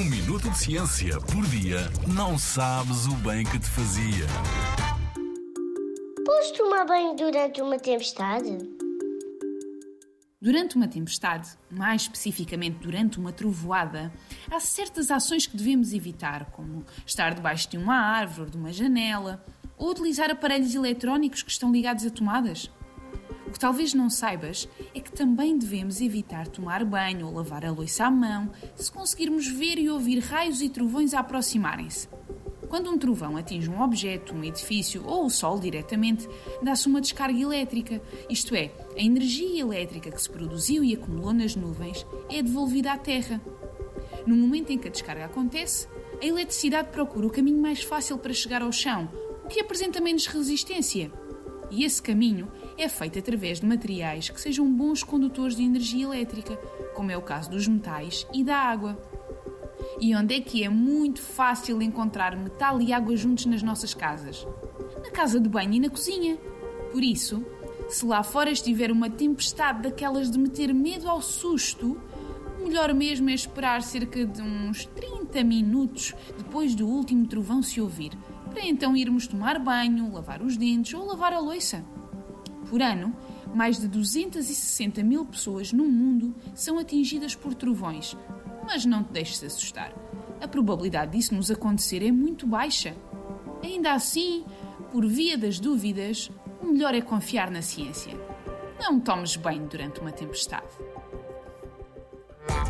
Um minuto de ciência por dia não sabes o bem que te fazia. Podes tomar banho durante uma tempestade? Durante uma tempestade, mais especificamente durante uma trovoada, há certas ações que devemos evitar, como estar debaixo de uma árvore de uma janela, ou utilizar aparelhos eletrónicos que estão ligados a tomadas. O que talvez não saibas é que também devemos evitar tomar banho ou lavar a louça à mão se conseguirmos ver e ouvir raios e trovões a aproximarem-se. Quando um trovão atinge um objeto, um edifício ou o sol diretamente, dá-se uma descarga elétrica, isto é, a energia elétrica que se produziu e acumulou nas nuvens é devolvida à Terra. No momento em que a descarga acontece, a eletricidade procura o caminho mais fácil para chegar ao chão, o que apresenta menos resistência. E esse caminho é feito através de materiais que sejam bons condutores de energia elétrica, como é o caso dos metais e da água. E onde é que é muito fácil encontrar metal e água juntos nas nossas casas? Na casa de banho e na cozinha. Por isso, se lá fora estiver uma tempestade daquelas de meter medo ao susto, o melhor mesmo é esperar cerca de uns 30 minutos depois do último trovão se ouvir, para então irmos tomar banho, lavar os dentes ou lavar a louça. Por ano, mais de 260 mil pessoas no mundo são atingidas por trovões, mas não te deixes assustar. A probabilidade disso nos acontecer é muito baixa. Ainda assim, por via das dúvidas, o melhor é confiar na ciência. Não tomes banho durante uma tempestade.